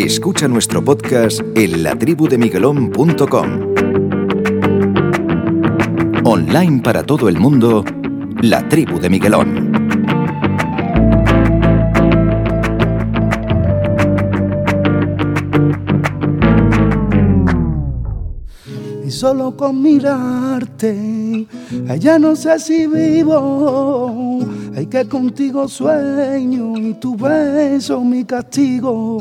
Escucha nuestro podcast en latribudemiguelón.com. Online para todo el mundo, La Tribu de Miguelón. Y solo con mirarte, allá no sé si vivo, hay que contigo sueño y tu beso mi castigo.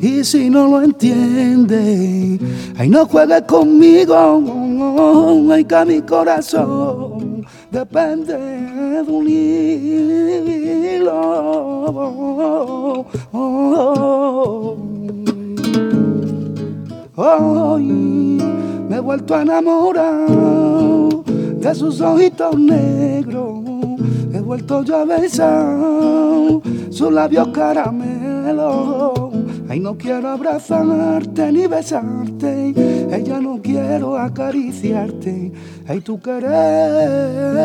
Y si no lo entiendes, ay no juegues conmigo, ay que mi corazón depende de un hilo. Hoy me he vuelto a enamorar de sus ojitos negros. Vuelto yo a besar sus labios caramelo. Ay, no quiero abrazarte ni besarte. Ella no quiero acariciarte. Ay, tu querer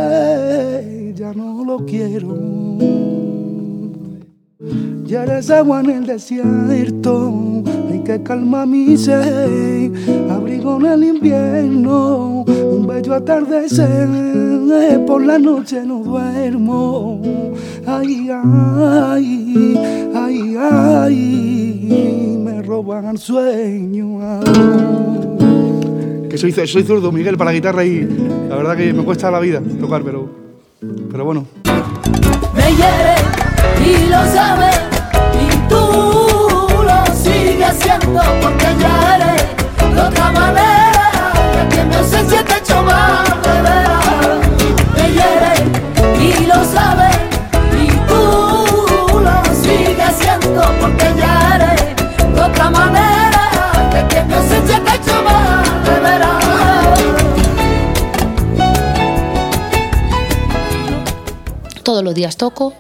ya no lo quiero. Ya eres agua en el desierto, hay que calma mi sed, en el invierno, un bello atardecer, por la noche no duermo, ay, ay, ay, ay, me roban sueño. Que soy, soy zurdo, Miguel, para la guitarra y la verdad que me cuesta la vida tocar, pero, pero bueno. Me hiere y lo sabes y tú lo sigues haciendo porque ya eres otra manera que mi ausencia te echo más de veras. Me hiere y lo sabes y tú lo sigues haciendo porque ya eres de otra manera que mi ausencia te echo más. Todos los días toco,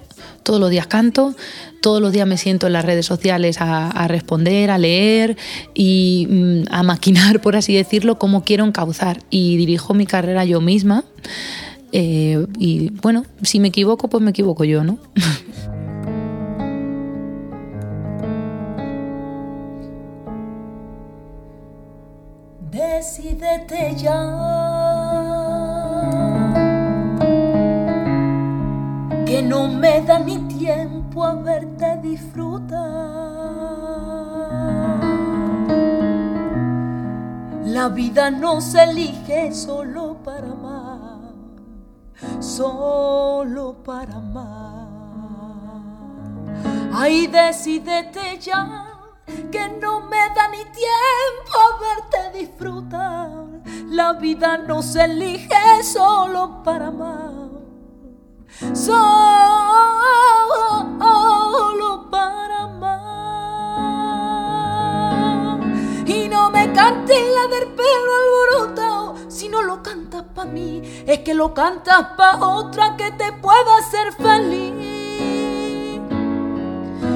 todos los días canto, todos los días me siento en las redes sociales a, responder, a leer y mm, a maquinar, por así decirlo, cómo quiero encauzar. Y dirijo mi carrera yo misma. Eh, y bueno, si me equivoco, pues me equivoco yo, ¿no? Decídete ya. No me da ni tiempo a verte disfrutar. La vida no se elige solo para amar, solo para amar. Ay, decídete ya que no me da ni tiempo a verte disfrutar. La vida no se elige solo para amar, solo para amar. Y no me cantes la del pelo alborotado, si no lo cantas pa' mí, es que lo cantas pa' otra que te pueda hacer feliz.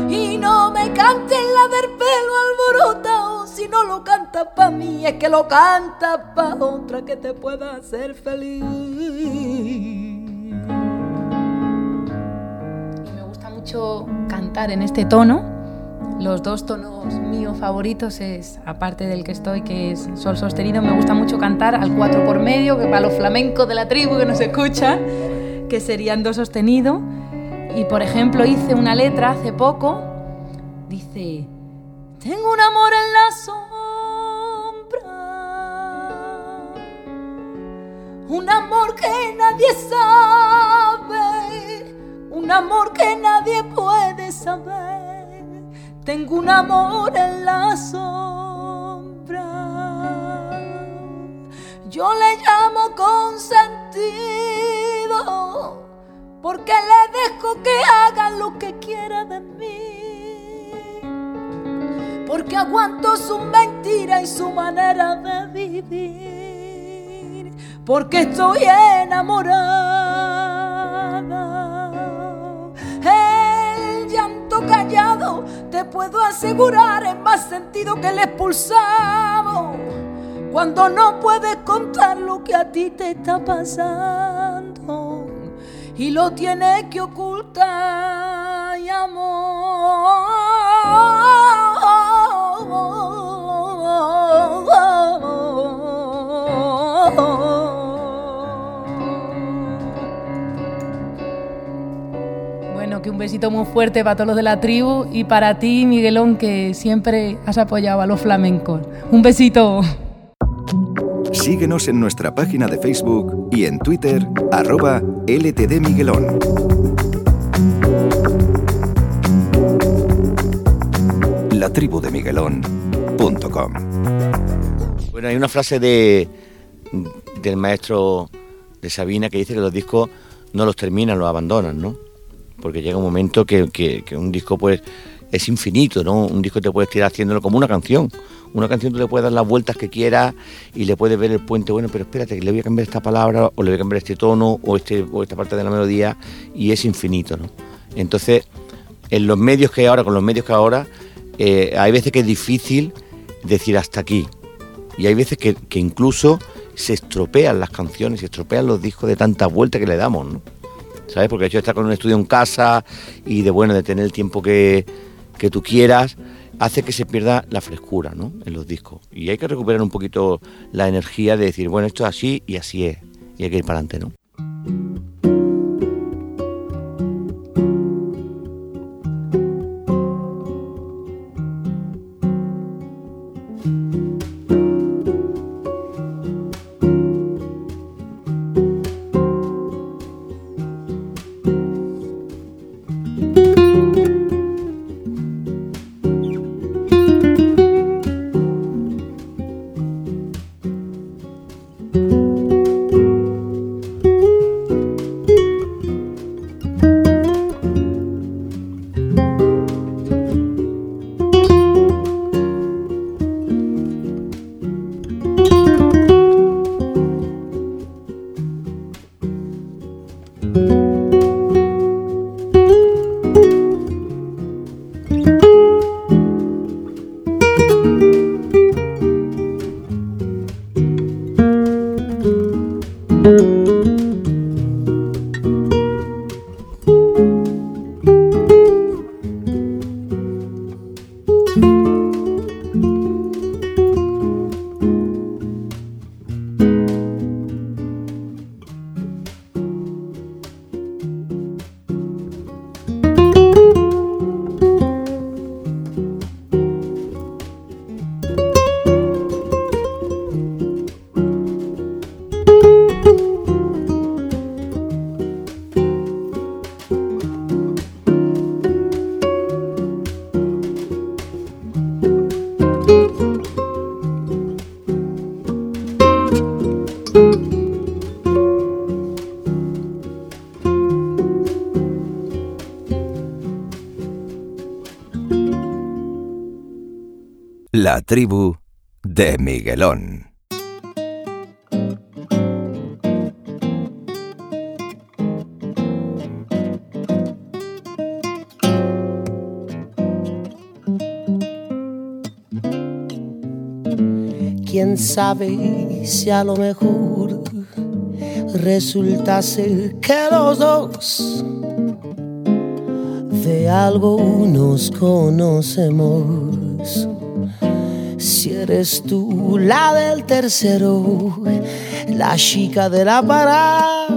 Y no me cantes la del pelo alborotado, si no lo cantas pa' mí, es que lo cantas pa' otra que te pueda hacer feliz. Mucho cantar en este tono. Los dos tonos míos favoritos es, aparte del que estoy, que es sol sostenido, me gusta mucho cantar al 4 por medio, que para los flamencos de la tribu que no se escucha, que serían do sostenido. Y por ejemplo hice una letra hace poco, dice, Tengo un amor en la sombra, un amor que nadie sabe, un amor que nadie puede saber. Tengo un amor en la sombra, yo le llamo consentido porque le dejo que haga lo que quiera de mí. Porque aguanto su mentira y su manera de vivir. Porque estoy enamorada. Callado, te puedo asegurar, es más sentido que el expulsado. Cuando no puedes contar lo que a ti te está pasando y lo tiene que ocultar amor besito muy fuerte para todos los de la tribu y para ti, Miguelón, que siempre has apoyado a los flamencos. Un besito. Síguenos en nuestra página de Facebook y en Twitter, arroba LTD Miguelón. La tribu de Miguelón.com Bueno, hay una frase de, del maestro de Sabina que dice que los discos no los terminan, los abandonan, ¿no? Porque llega un momento que, un disco pues es infinito, ¿no? Un disco te puedes tirar haciéndolo como una canción. Una canción tú le puedes dar las vueltas que quieras y le puedes ver el puente, bueno, pero espérate, que le voy a cambiar esta palabra o le voy a cambiar este tono o, este, esta parte de la melodía y es infinito, ¿no? Entonces, en los medios que hay ahora, con los medios que ahora, eh, hay veces que es difícil decir hasta aquí. Y hay veces que, que incluso se estropean las canciones, se estropean los discos de tanta vuelta que le damos, ¿no? ¿Sabes? Porque hecho estar con un estudio en casa y de bueno, de tener el tiempo que, que tú quieras, hace que se pierda la frescura ¿no? en los discos. Y hay que recuperar un poquito la energía de decir, bueno, esto es así y así es. Y hay que ir para adelante, ¿no? De Miguelón. Quién sabe si a lo mejor resulta ser que los dos de algo nos conocemos. Eres tú la del tercero, la chica de la parada,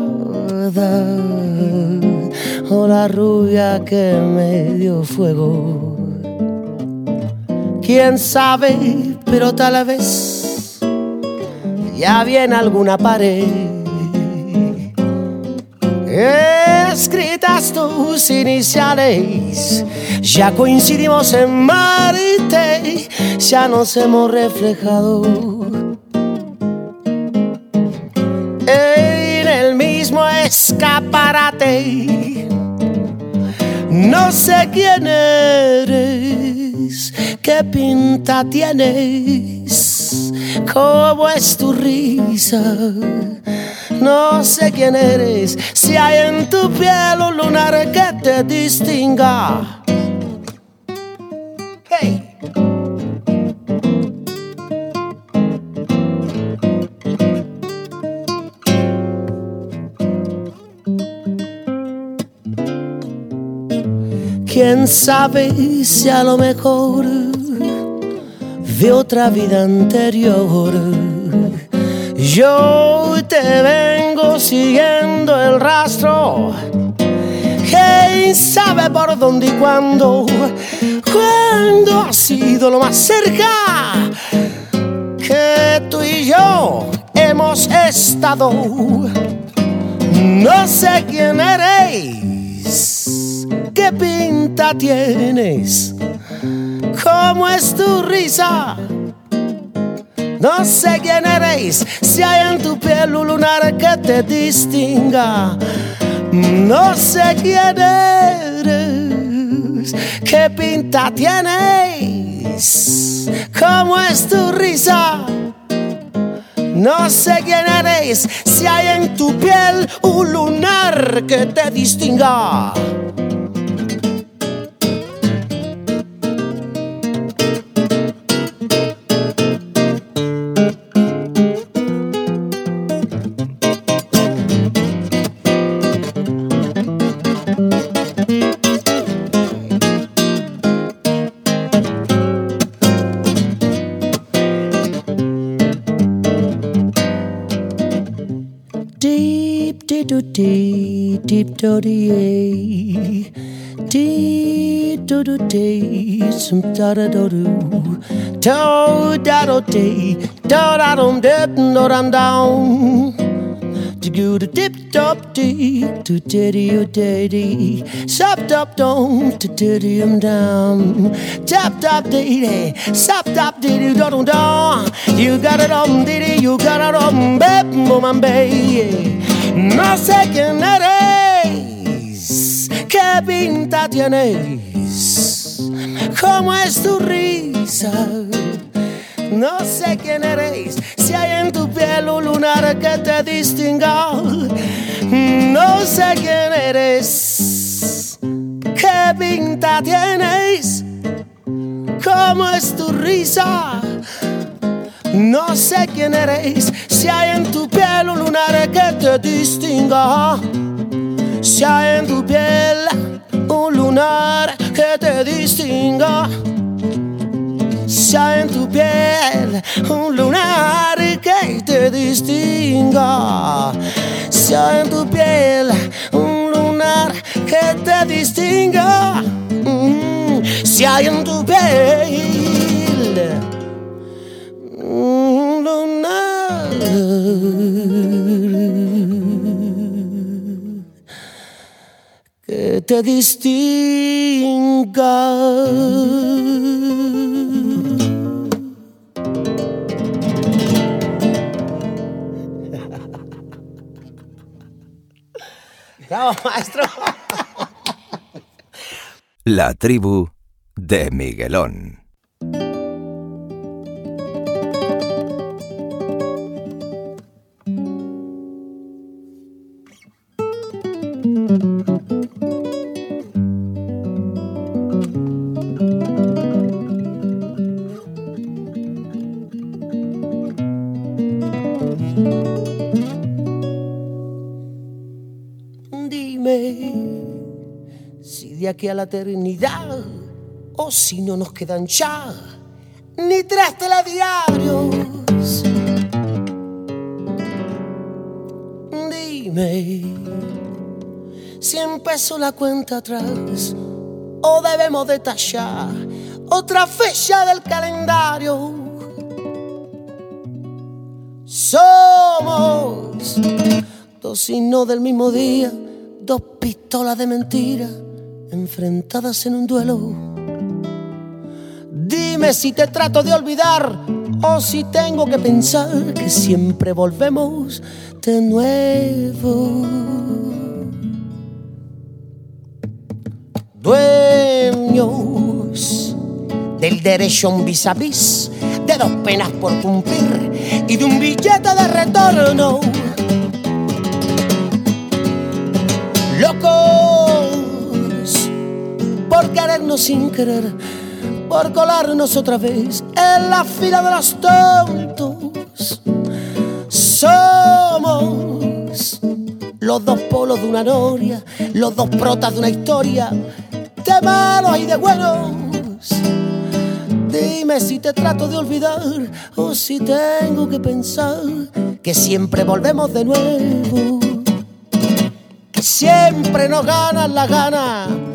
o la rubia que me dio fuego. Quién sabe, pero tal vez ya viene alguna pared escritas tus iniciales. Ya coincidimos en Marte, ya nos hemos reflejado en el mismo escaparate. No sé quién eres, qué pinta tienes, cómo es tu risa no sé quién eres, si hay en tu piel un lunar que te distinga. Quién sabe si a lo mejor de otra vida anterior yo te vengo siguiendo el rastro ¿Quién sabe por dónde y cuándo? ¿Cuándo ha sido lo más cerca que tú y yo hemos estado? No sé quién eres, qué pinta tienes, cómo es tu risa. No sé quién eres, si hay en tu piel un lunar que te distinga. No sé quién eres, qué pinta tienes, cómo es tu risa. No sé quién eres, si hay en tu piel un lunar que te distinga. Deep do dee, dee do do dee, some da da do do, do da do dee, do da dum dip, do dum down. To go to dip top dee, to diddy o daddy, sop top down, to diddy um down, tap top diddy, sop top diddy do dum down. You got it on diddy, you got it on bep, boom baby. No sé quién eres, qué pinta tienes, cómo es tu risa. No sé quién eres, si hay en tu piel un lunar que te distinga. No sé quién eres, qué pinta tienes, cómo es tu risa. No sé quién eres, si hay en tu piel un lunar que te distinga. Si hay en tu piel un lunar que te distinga. Si hay en tu piel un lunar que te distinga. Si hay en tu piel un lunar que te distinga. Mm, Si hay en tu piel lunar que te distinga. Bravo, maestro. La tribu de Miguelón. Aquí a la eternidad o si no nos quedan ya ni tres telediarios. Dime si empezó la cuenta atrás o debemos detallar otra fecha del calendario. Somos dos signos del mismo día, dos pistolas de mentira enfrentadas en un duelo. Dime si te trato de olvidar o si tengo que pensar que siempre volvemos de nuevo. Dueños del derecho un vis a vis, de dos penas por cumplir y de un billete de retorno. Locos por querernos sin querer, por colarnos otra vez en la fila de los tontos. Somos los dos polos de una noria, los dos protas de una historia, de malos y de buenos. Dime si te trato de olvidar o si tengo que pensar que siempre volvemos de nuevo. siempre nos ganan las ganas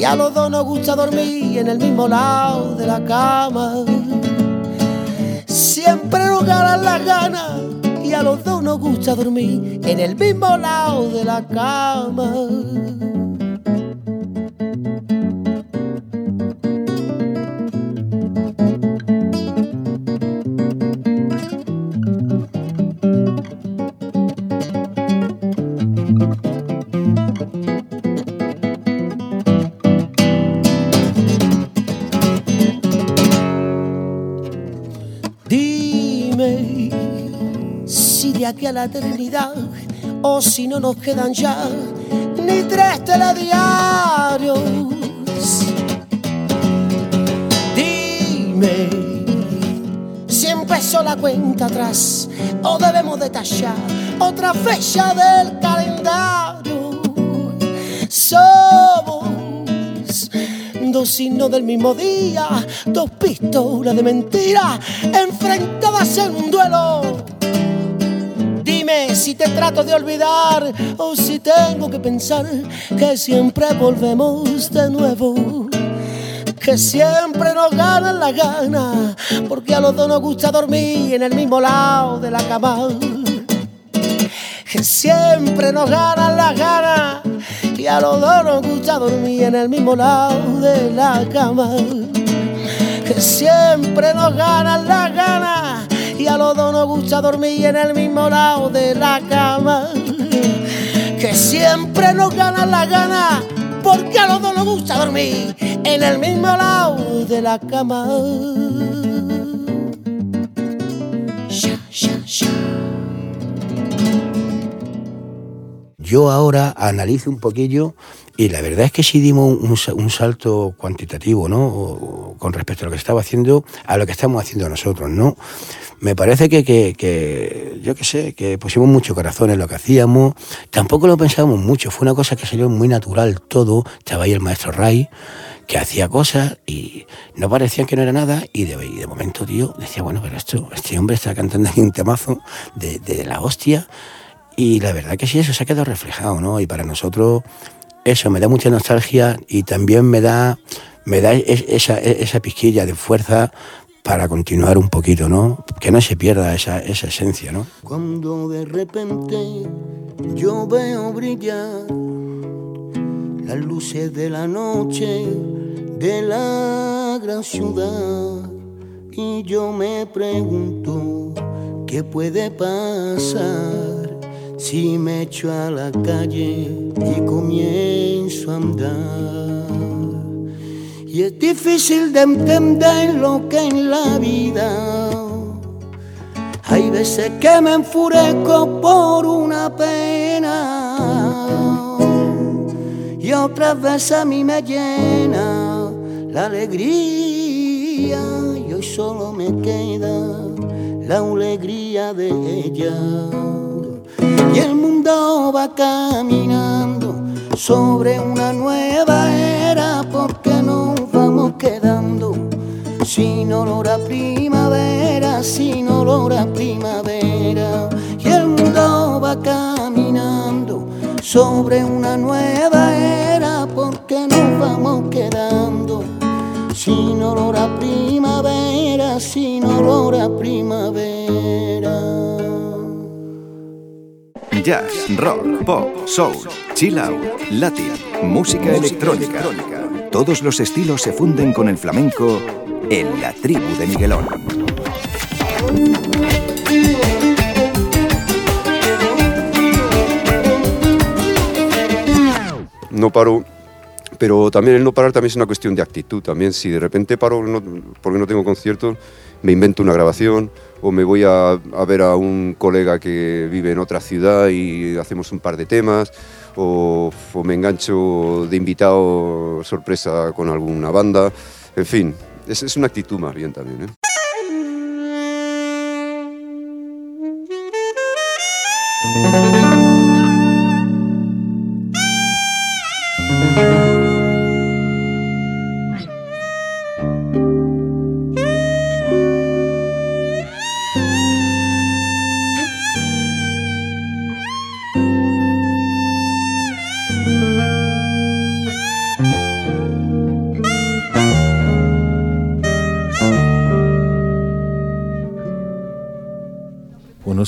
y a los dos nos gusta dormir en el mismo lado de la cama. Siempre nos ganan las ganas y a los dos nos gusta dormir en el mismo lado de la cama. Aquí a la eternidad, o si no nos quedan ya ni tres telediarios. Dime si empezó la cuenta atrás o debemos detallar otra fecha del calendario. Somos dos signos del mismo día, dos pistolas de mentira enfrentadas en un duelo si te trato de olvidar o si tengo que pensar que siempre volvemos de nuevo. Que siempre nos ganan la gana, porque a los dos nos gusta dormir en el mismo lado de la cama. Que siempre nos ganan la gana, y a los dos nos gusta dormir en el mismo lado de la cama. Que siempre nos ganan la gana y a los dos nos gusta dormir en el mismo lado de la cama. Que siempre nos gana la gana, porque a los dos nos gusta dormir en el mismo lado de la cama. Yo ahora analizo un poquillo y la verdad es que sí dimos un, salto cuantitativo, ¿no? con respecto a lo que haciendo, a lo que estamos haciendo nosotros, ¿no? Me parece que, que, yo qué sé, que pusimos mucho corazón en lo que hacíamos. Tampoco lo pensábamos mucho, fue una cosa que salió muy natural todo. Estaba ahí el maestro Ray, que hacía cosas y no parecían que no era nada. Y de, de momento, tío, decía, bueno, pero esto, este hombre está cantando aquí un temazo de, de la hostia. Y la verdad que sí, eso se ha quedado reflejado, ¿no? Y para nosotros eso me da mucha nostalgia y también me da, me da esa, esa pizquilla de fuerza para continuar un poquito, ¿no? Que no se pierda esa, esa esencia, ¿no? Cuando de repente yo veo brillar las luces de la noche de la gran ciudad y yo me pregunto qué puede pasar si me echo a la calle y comienzo a andar. Y es difícil de entender lo que en la vida hay veces que me enfurezco por una pena y otras veces a mí me llena la alegría y hoy solo me queda la alegría de ella. Y el mundo va caminando sobre una nueva sin olor a primavera, sin olor a primavera. Y el mundo va caminando sobre una nueva era porque nos vamos quedando sin olor a primavera, sin olor a primavera. Jazz, rock, pop, soul, chill out, latin, música electrónica. Todos los estilos se funden con el flamenco en la tribu de Miguelón. No paro, pero también el no parar también es una cuestión de actitud. También si de repente paro porque no tengo conciertos, me invento una grabación o me voy a, a ver a un colega que vive en otra ciudad y hacemos un par de temas o, me engancho de invitado sorpresa con alguna banda. En fin, es, es una actitud más bien también. ¿eh?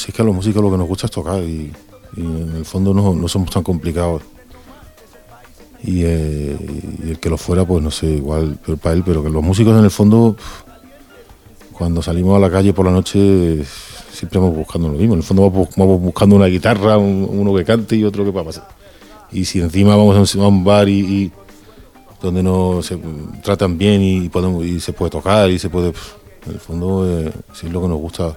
Si es que a los músicos lo que nos gusta es tocar y, en el fondo no, no somos tan complicados. Y, eh, y el que lo fuera, pues no sé, igual pero para él, pero que los músicos en el fondo, cuando salimos a la calle por la noche, siempre vamos buscando lo mismo. En el fondo vamos, buscando una guitarra, un- uno que cante y otro que para pasar. Y si encima vamos a un bar y, donde nos se tratan bien y se puede tocar y se puede, en el fondo, eh, sí es lo que nos gusta.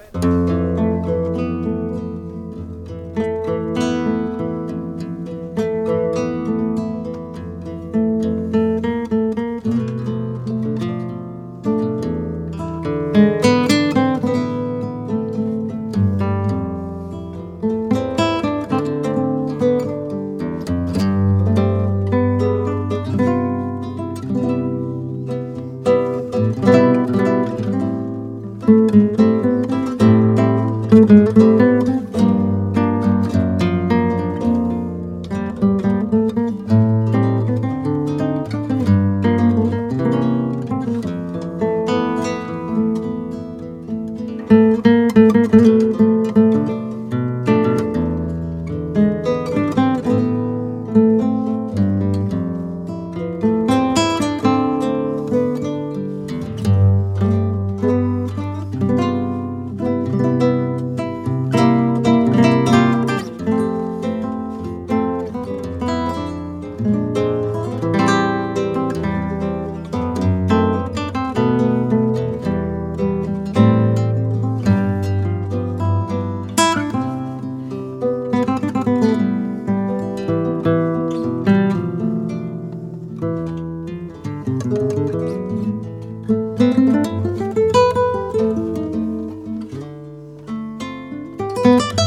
Música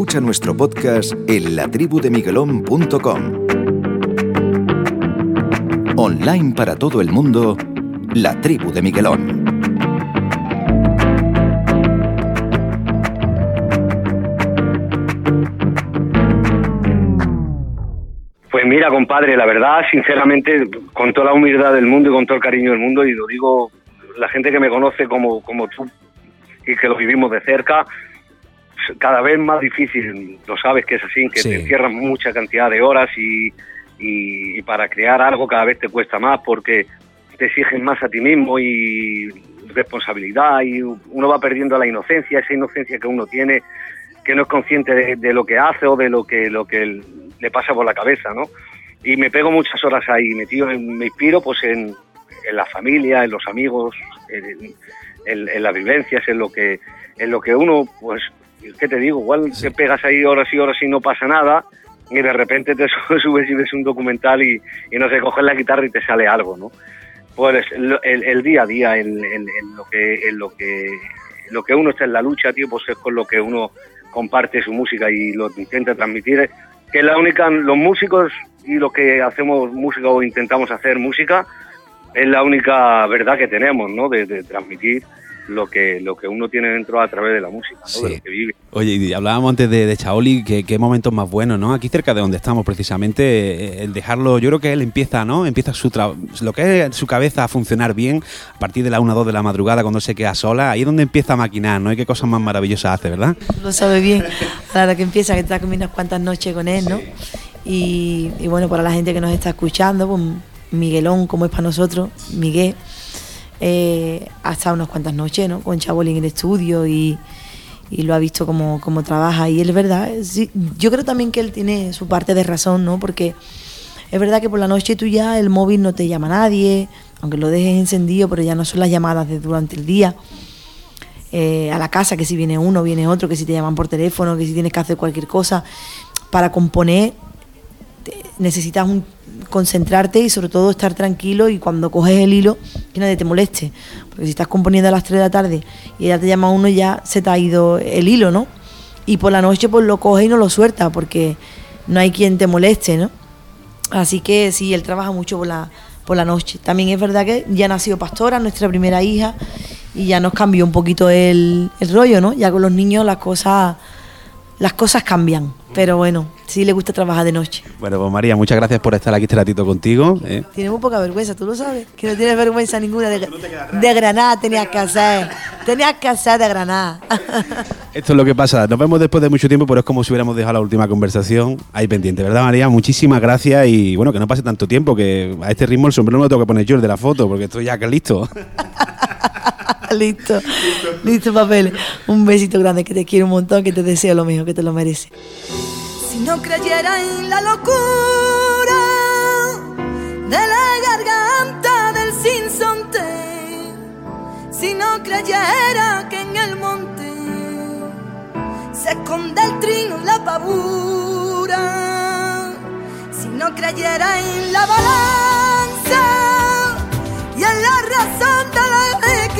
Escucha nuestro podcast en latribudemiguelón.com. Online para todo el mundo, La Tribu de Miguelón. Pues mira, compadre, la verdad, sinceramente, con toda la humildad del mundo y con todo el cariño del mundo, y lo digo, la gente que me conoce como, como tú y que lo vivimos de cerca, cada vez más difícil, lo sabes que es así, que Sí. te cierran mucha cantidad de horas y, y- y para crear algo cada vez te cuesta más porque te exigen más a ti mismo y responsabilidad y uno va perdiendo la inocencia, esa inocencia que uno tiene, que no es consciente de, de lo que hace o de lo que, lo que le pasa por la cabeza, ¿no? Y me pego muchas horas ahí, metido, en- me inspiro pues en, en la familia, en los amigos, en, en- en las vivencias, en lo que, en lo que uno, pues, ¿qué te digo? Igual te pegas ahí horas y horas y no pasa nada, y de repente te subes y ves un documental y, y no sé, coges la guitarra y te sale algo, ¿no? Pues lo- el, el día a día, en, en- en lo que, en lo que, lo que uno está en la lucha, tío, pues es con lo que uno comparte su música y lo intenta transmitir. Que la única, los músicos y los que hacemos música o intentamos hacer música, es la única verdad que tenemos, ¿no? De, de transmitir lo que lo que uno tiene dentro a través de la música, ¿no? de lo que vive. Oye, y hablábamos antes de, de Chaoli, que qué momentos más buenos, ¿no? Aquí cerca de donde estamos, precisamente, eh, el dejarlo, yo creo que él empieza, ¿no? Empieza su tra- lo que es su cabeza a funcionar bien a partir de la 1 o 2 de la madrugada cuando se queda sola, ahí es donde empieza a maquinar, ¿no? Y qué cosas más maravillosas hace, ¿verdad? lo sabe bien. Hora que empieza, que está comiendo unas cuantas noches con él, ¿no? Y, y bueno, para la gente que nos está escuchando, pues Miguelón, como es para nosotros, Miguel, eh, ha unas cuantas noches, ¿no? Con Chabolín en el estudio y, y lo ha visto como, como trabaja. Y él es verdad, sí, yo creo también que él tiene su parte de razón, ¿no? Porque es verdad que por la noche tú ya el móvil no te llama nadie, aunque lo dejes encendido, pero ya no son las llamadas de durante el día eh, a la casa, que si viene uno, viene otro, que si te llaman por teléfono, que si tienes que hacer cualquier cosa. Para componer necesitas un- concentrarte y sobre todo estar tranquilo y cuando coges el hilo que nadie te moleste. Porque si estás componiendo a las 3 de la tarde y ya te llama uno ya se te ha ido el hilo, ¿no? Y por la noche pues lo coges y no lo suelta porque no hay quien te moleste, ¿no? Así que sí, él trabaja mucho por la, por la noche. También es verdad que ya nació Pastora, nuestra primera hija, y ya nos cambió un poquito el, el rollo, ¿no? Ya con los niños las cosas, las cosas cambian. Pero bueno, sí le gusta trabajar de noche. Bueno, pues María, muchas gracias por estar aquí este ratito contigo. ¿eh? Tiene muy poca vergüenza, tú lo sabes. Que no tienes vergüenza ninguna de, de Granada, tenías que hacer. Tenías que hacer de Granada. Esto es lo que pasa. Nos vemos después de mucho tiempo, pero es como si hubiéramos dejado la última conversación ahí pendiente, ¿verdad, María? Muchísimas gracias y bueno, que no pase tanto tiempo, que a este ritmo el sombrero me lo tengo que poner yo, el de la foto, porque estoy ya que listo. listo, listo, papeles. Un besito grande, que te quiero un montón, que te deseo lo mejor, que te lo mereces. No creyera en la locura de la garganta del sinsonte, si no creyera que en el monte se esconde el trino la pavura, si no creyera en la balanza y en la razón del equilibrio,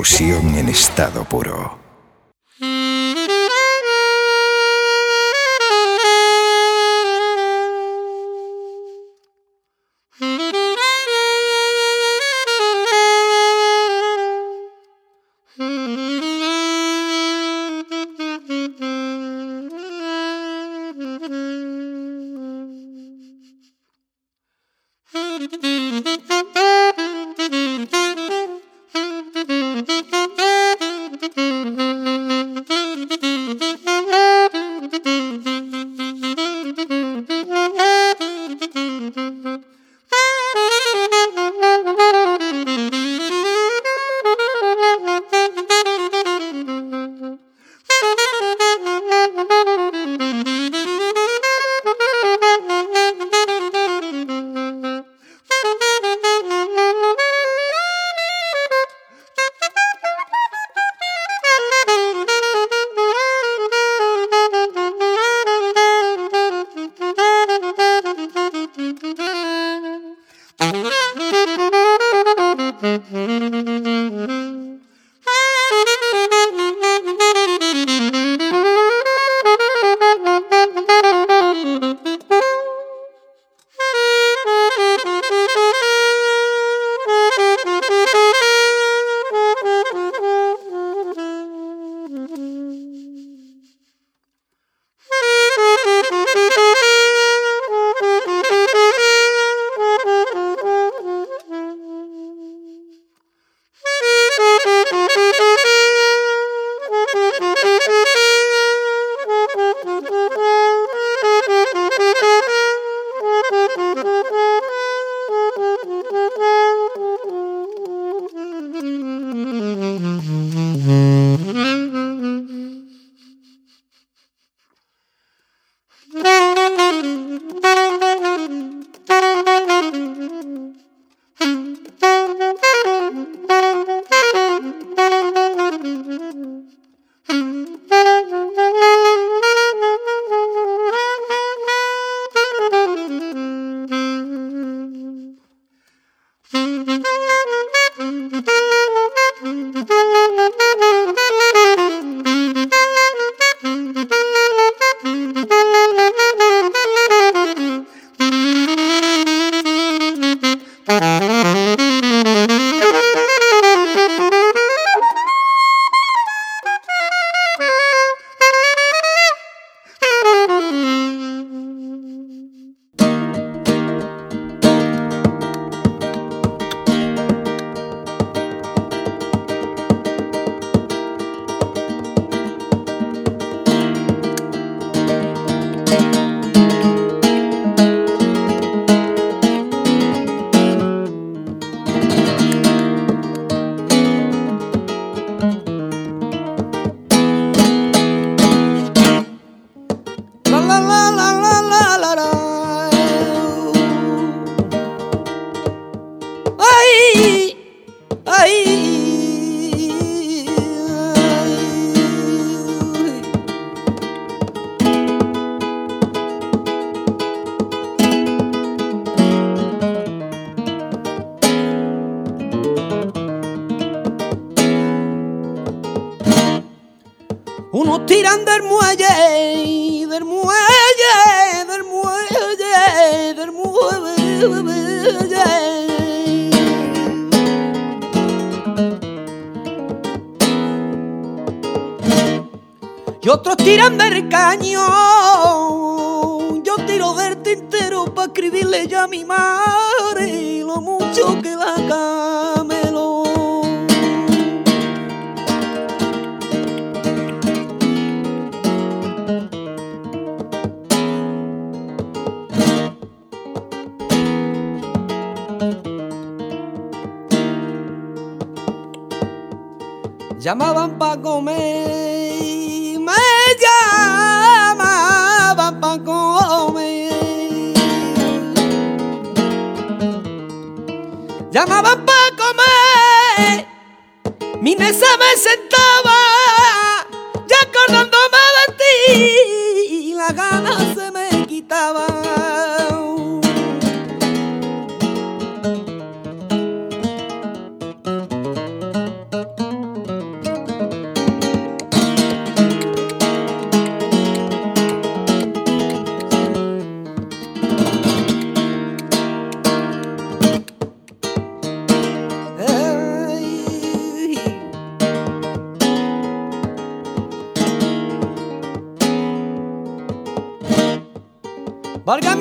Fusión en estado puro. Llamaban pa' comer, mi mesa me sentaba, ya acordándome de ti, y la gana se me quitaba.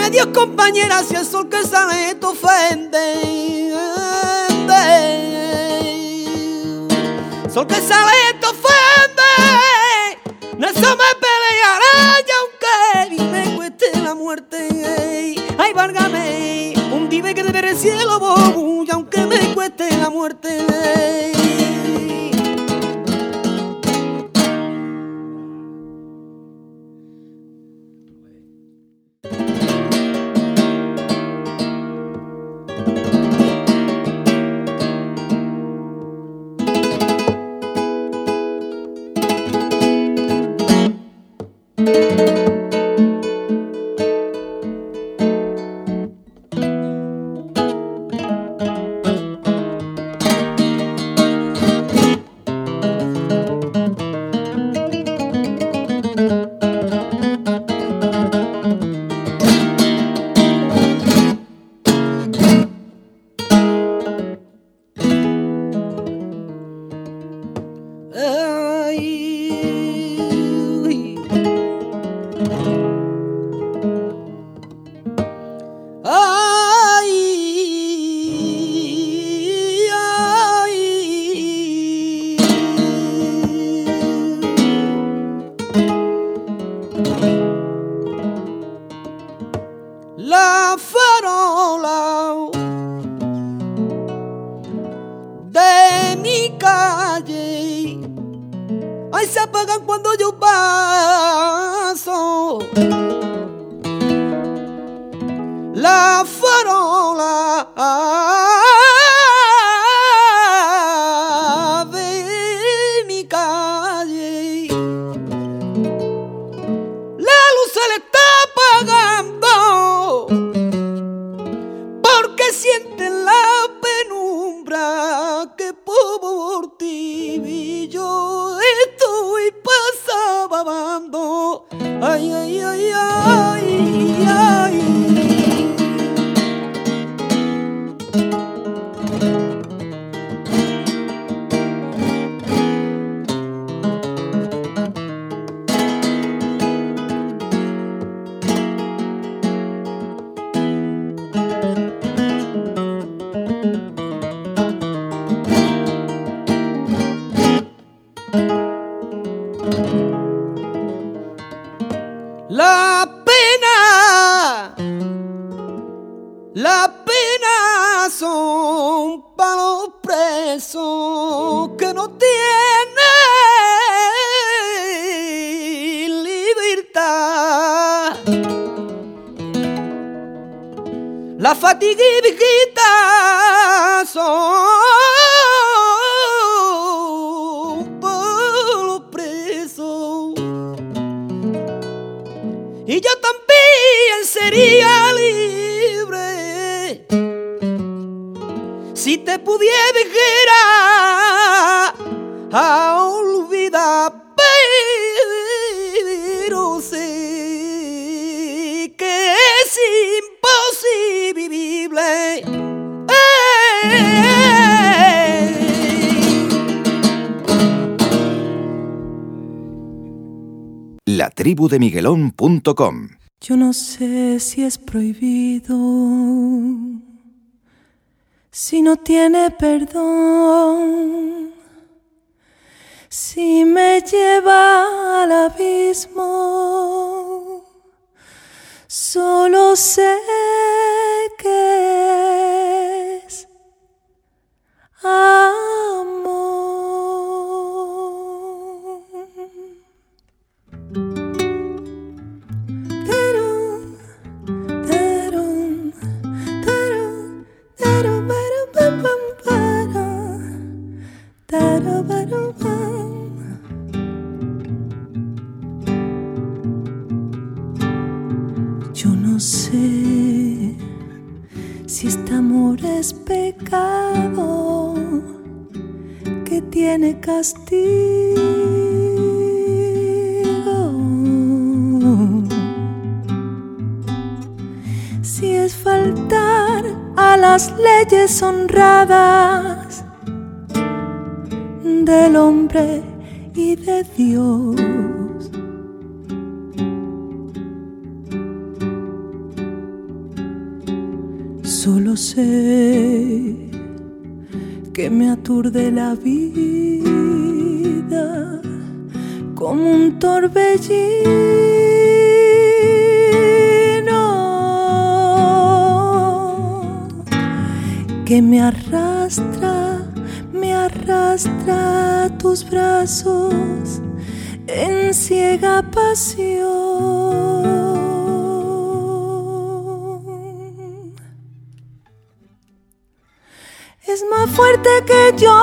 Dios, compañera, si el sol que sale te ofende. Sol que sale te ofende. No eso me pelearé y aunque me cueste la muerte. Ay, válgame, un dime que debe el cielo, bobo, para los presos. Y yo también sería libre si te pudiera dejar latribudemiguelón.com. Yo no sé si es prohibido, si no tiene perdón, si me lleva al abismo. Solo sé que es Yo es pecado que tiene castigo. Si es faltar a las leyes honradas del hombre y de Dios. Sé que me aturde la vida como un torbellino que me arrastra, me arrastra tus brazos en ciega pasión. Fuerte que yo,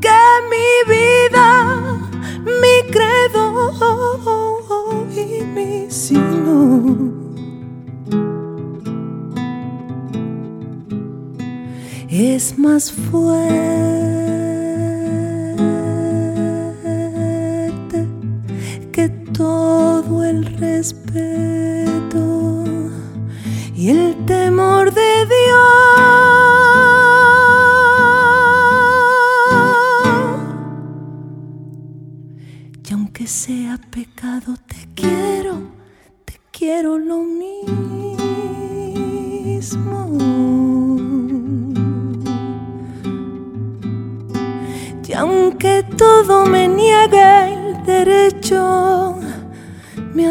que mi vida, mi credo y mi sino. Es más fuerte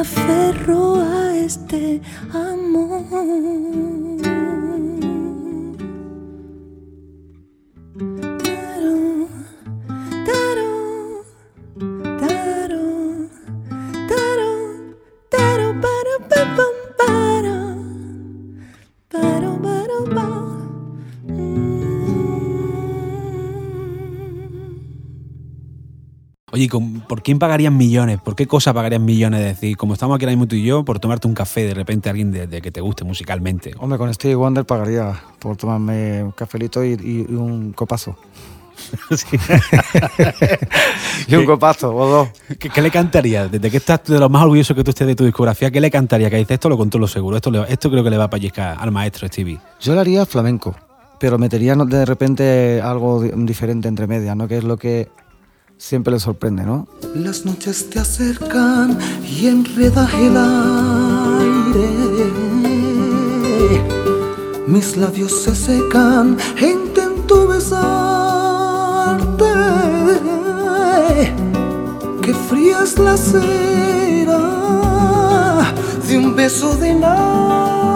aferro a este amor. Oye, ¿y con- ¿por quién pagarían millones? ¿Por qué cosa pagarían millones? Es decir, como estamos aquí ahora mismo tú y yo, por tomarte un café de repente a alguien de, de que te guste musicalmente. Hombre, con Stevie Wonder pagaría por tomarme un cafelito y, un copazo. y un copazo, o dos. ¿Qué, qué le cantaría? ¿Desde qué estás de lo más orgulloso que tú estés de tu discografía? ¿Qué le cantaría? Que dice, esto lo controlo seguro, esto, le- esto creo que le va a pellizcar al maestro Stevie. Yo le haría flamenco, pero metería de repente algo di- diferente entre medias, ¿no? Que es lo que siempre le sorprende, ¿no? Las noches te acercan y enredas el aire. Mis labios se secan e intento besarte. Que fría es la cera de un beso de nadie.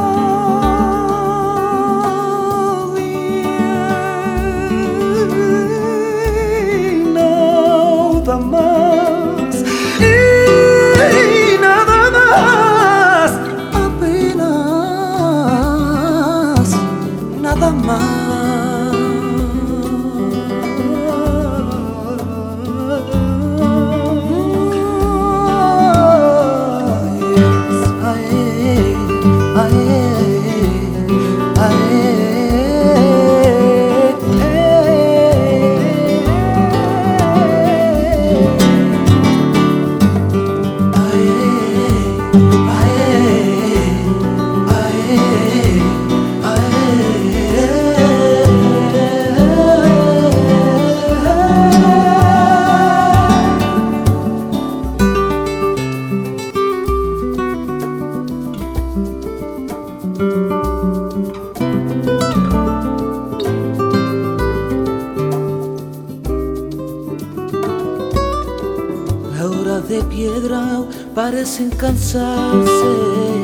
Nada más. Y nada más. Apenas. Nada parecen cansarse.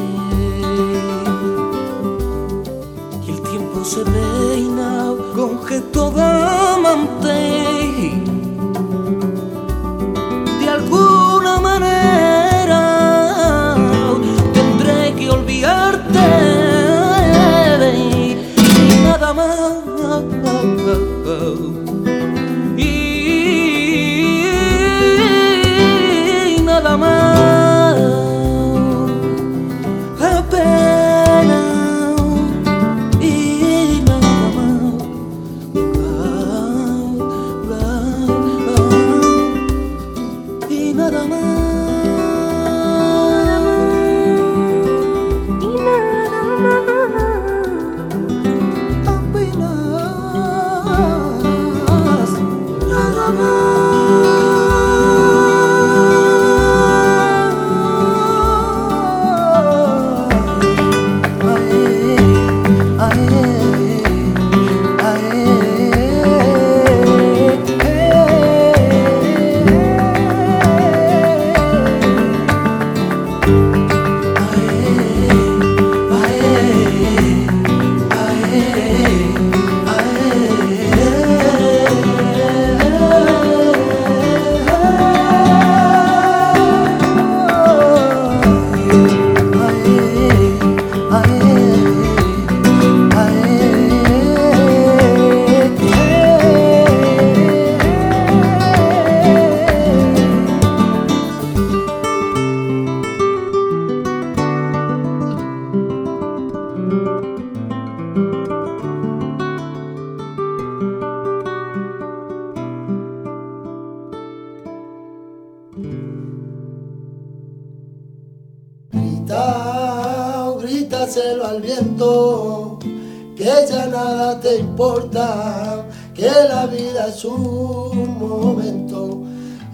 Es un momento.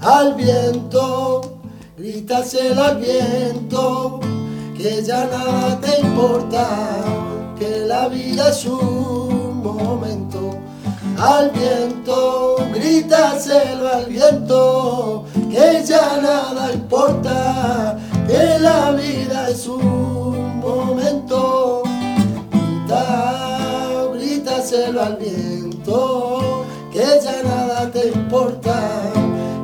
Al viento, grítaselo al viento, que ya nada te importa, que la vida es un momento. Al viento, grítaselo al viento, que ya nada importa, que la vida es un momento. Grita, grítaselo al viento, que ya nada te importa,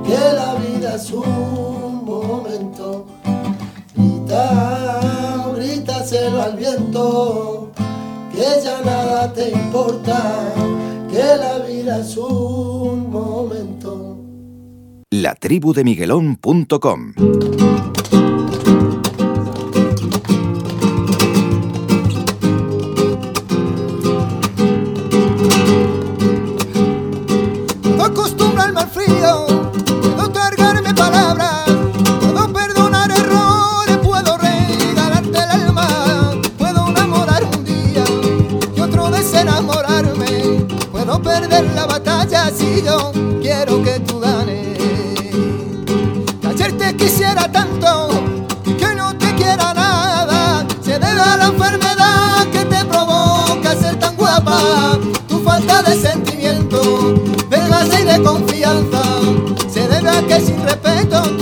que la vida es un momento. Grita, grítaselo al viento, que ya nada te importa, que la vida es un momento. latribudemiguelón.com Puedo puedo perder la batalla si yo quiero que tú ganes. Ayer te quisiera tanto que no te quiera nada, se debe a la enfermedad que te provoca ser tan guapa, tu falta de sentimiento de base y de confianza. Se debe a que sin respeto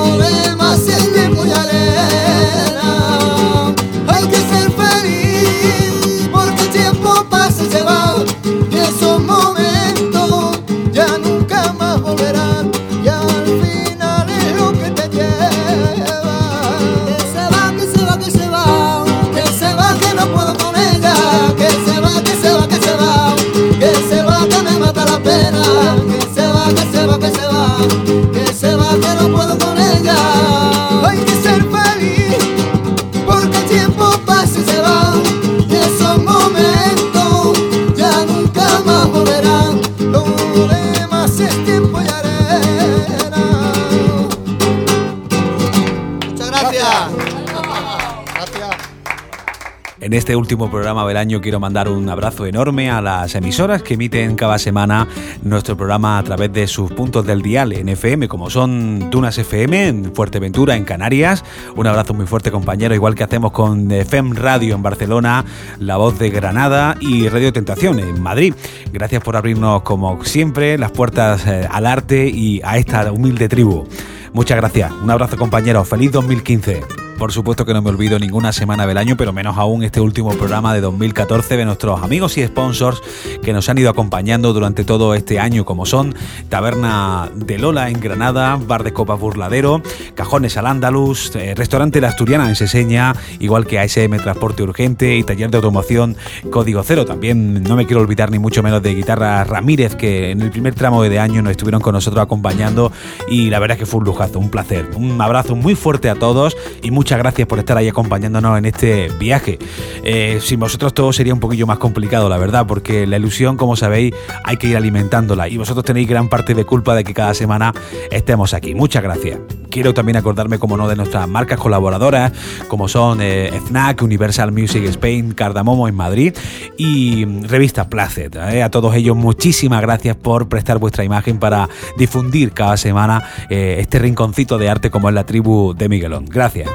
lonely último programa del año quiero mandar un abrazo enorme a las emisoras que emiten cada semana nuestro programa a través de sus puntos del dial en FM, como son Tunas FM en Fuerteventura, en Canarias. Un abrazo muy fuerte, compañero, igual que hacemos con FM Radio en Barcelona, La Voz de Granada y Radio Tentación en Madrid. Gracias por abrirnos, como siempre, las puertas eh, al arte y a esta humilde tribu. Muchas gracias. Un abrazo, compañero. Feliz 2015. Por supuesto que no me olvido ninguna semana del año, pero menos aún este último programa de 2014 de nuestros amigos y sponsors que nos han ido acompañando durante todo este año, como son Taberna de Lola en Granada, Bar de Copas Burladero, Cajones al Andaluz, eh, Restaurante La Asturiana en Seseña, igual que ASM Transporte Urgente y Taller de Automoción Código Cero. También no me quiero olvidar ni mucho menos de Guitarra Ramírez, que en el primer tramo de año nos estuvieron con nosotros acompañando y la verdad es que fue un lujazo, un placer. Un abrazo muy fuerte a todos y muchas gracias por estar ahí acompañándonos en este viaje. Eh, sin vosotros todo sería un poquillo más complicado, la verdad, porque la ilusión, como sabéis, hay que ir alimentándola y vosotros tenéis gran parte de culpa de que cada semana estemos aquí. Muchas gracias. Quiero también acordarme, como no, de nuestras marcas colaboradoras, como son eh, FNAC, Universal Music Spain, Cardamomo en Madrid y Revista Placet. eh. A todos ellos, muchísimas gracias por prestar vuestra imagen para difundir cada semana eh, este rinconcito de arte como es la tribu de Miguelón. Gracias.